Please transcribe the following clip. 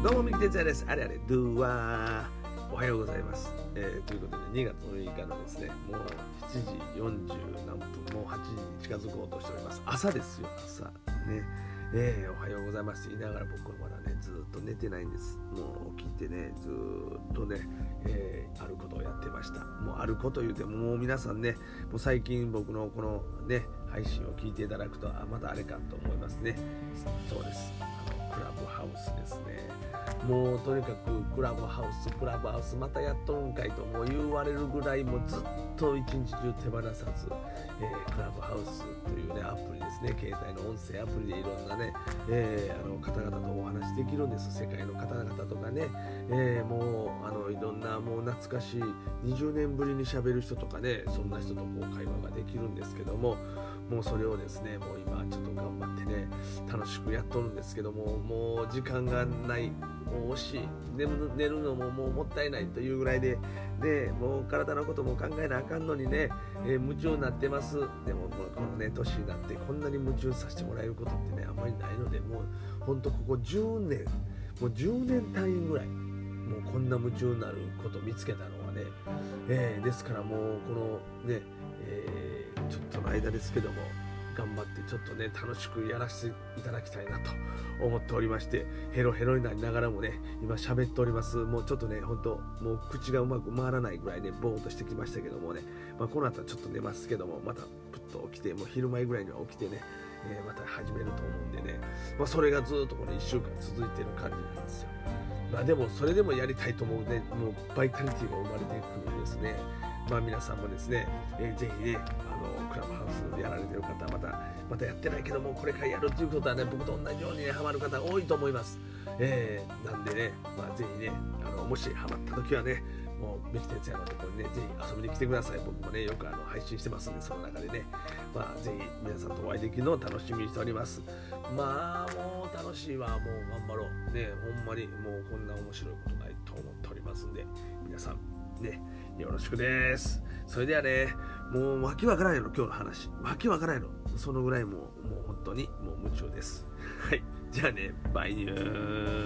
どうも、三木哲也です。あれあれ、ドゥワー。おはようございます。えー、ということで、2月6日のですね、もう7時40何分、もう8時に近づこうとしております。朝ですよ、朝。ね。えー、おはようございます言いながら僕はまだねずっと寝てないんですもう起きてねずっとね、えー、あることをやってましたもうあること言うてももう皆さんねもう最近僕のこのね配信を聞いていただくとあまたあれかと思いますねそうですあのクラブハウスですねもうとにかくクラブハウスクラブハウスまたやっとるんかいともう言われるぐらいもうずっと一日中手放さず、えー、クラブハウスというねアプリですね。携帯の音声アプリでいろんなね、えー、あの方々とお話できるんです。世界の方々とかね、えー、もうあのいろんなもう懐かしい20年ぶりにしゃべる人とかねそんな人とこう会話ができるんですけどももうそれをですねもう今ちょっと頑張ってね楽しくやっとるんですけどももう時間がない。もう惜しい。寝るのももうもったいないというぐらいで、ね、もう体のことも考えなあかんのにね、えー、夢中になってます。でもこのね年になってこんなに夢中させてもらえることってねあんまりないのでもうほんとここ10年もう10年単位ぐらいもうこんな夢中になること見つけたのはね、えー、ですからもうこのね、えー、ちょっとの間ですけども頑張ってちょっとね楽しくやらせていただきたいなと思っておりましてヘロヘロになりながらもね今喋っておりますもうちょっとねほんともう口がうまく回らないぐらいねボーっとしてきましたけどもね、まあ、この後はちょっと寝ますけどもまたプッと起きてもう昼前ぐらいには起きてねえー、また始めると思うんでね、まあ、それがずっとこれ1週間続いてる感じなんですよ。まあでもそれでもやりたいと思うね、もうバイタリティが生まれていくるんですね。まあ皆さんもですね、えー、ぜひね、のクラブハウスでやられてる方またまたやってないけどもこれからやるということはね僕と同じようにねハマる方多いと思います、えー、なんでね、まあ、ぜひねあのもしハマった時はねもう、ミキ哲也のところにね、ぜひ遊びに来てください。僕もね、よくあの配信してますんで、その中でね、まあ、ぜひ皆さんとお会いできるのを楽しみにしております。まあ、もう楽しいわ、もう頑張ろう。ね、ほんまにもうこんな面白いことないと思っておりますんで、皆さん、ね、よろしくです。それではね、もうわけわからないの、今日の話。わけわからないの。そのぐらいもう、もう本当にもう夢中です。はい。じゃあね、バイニュー。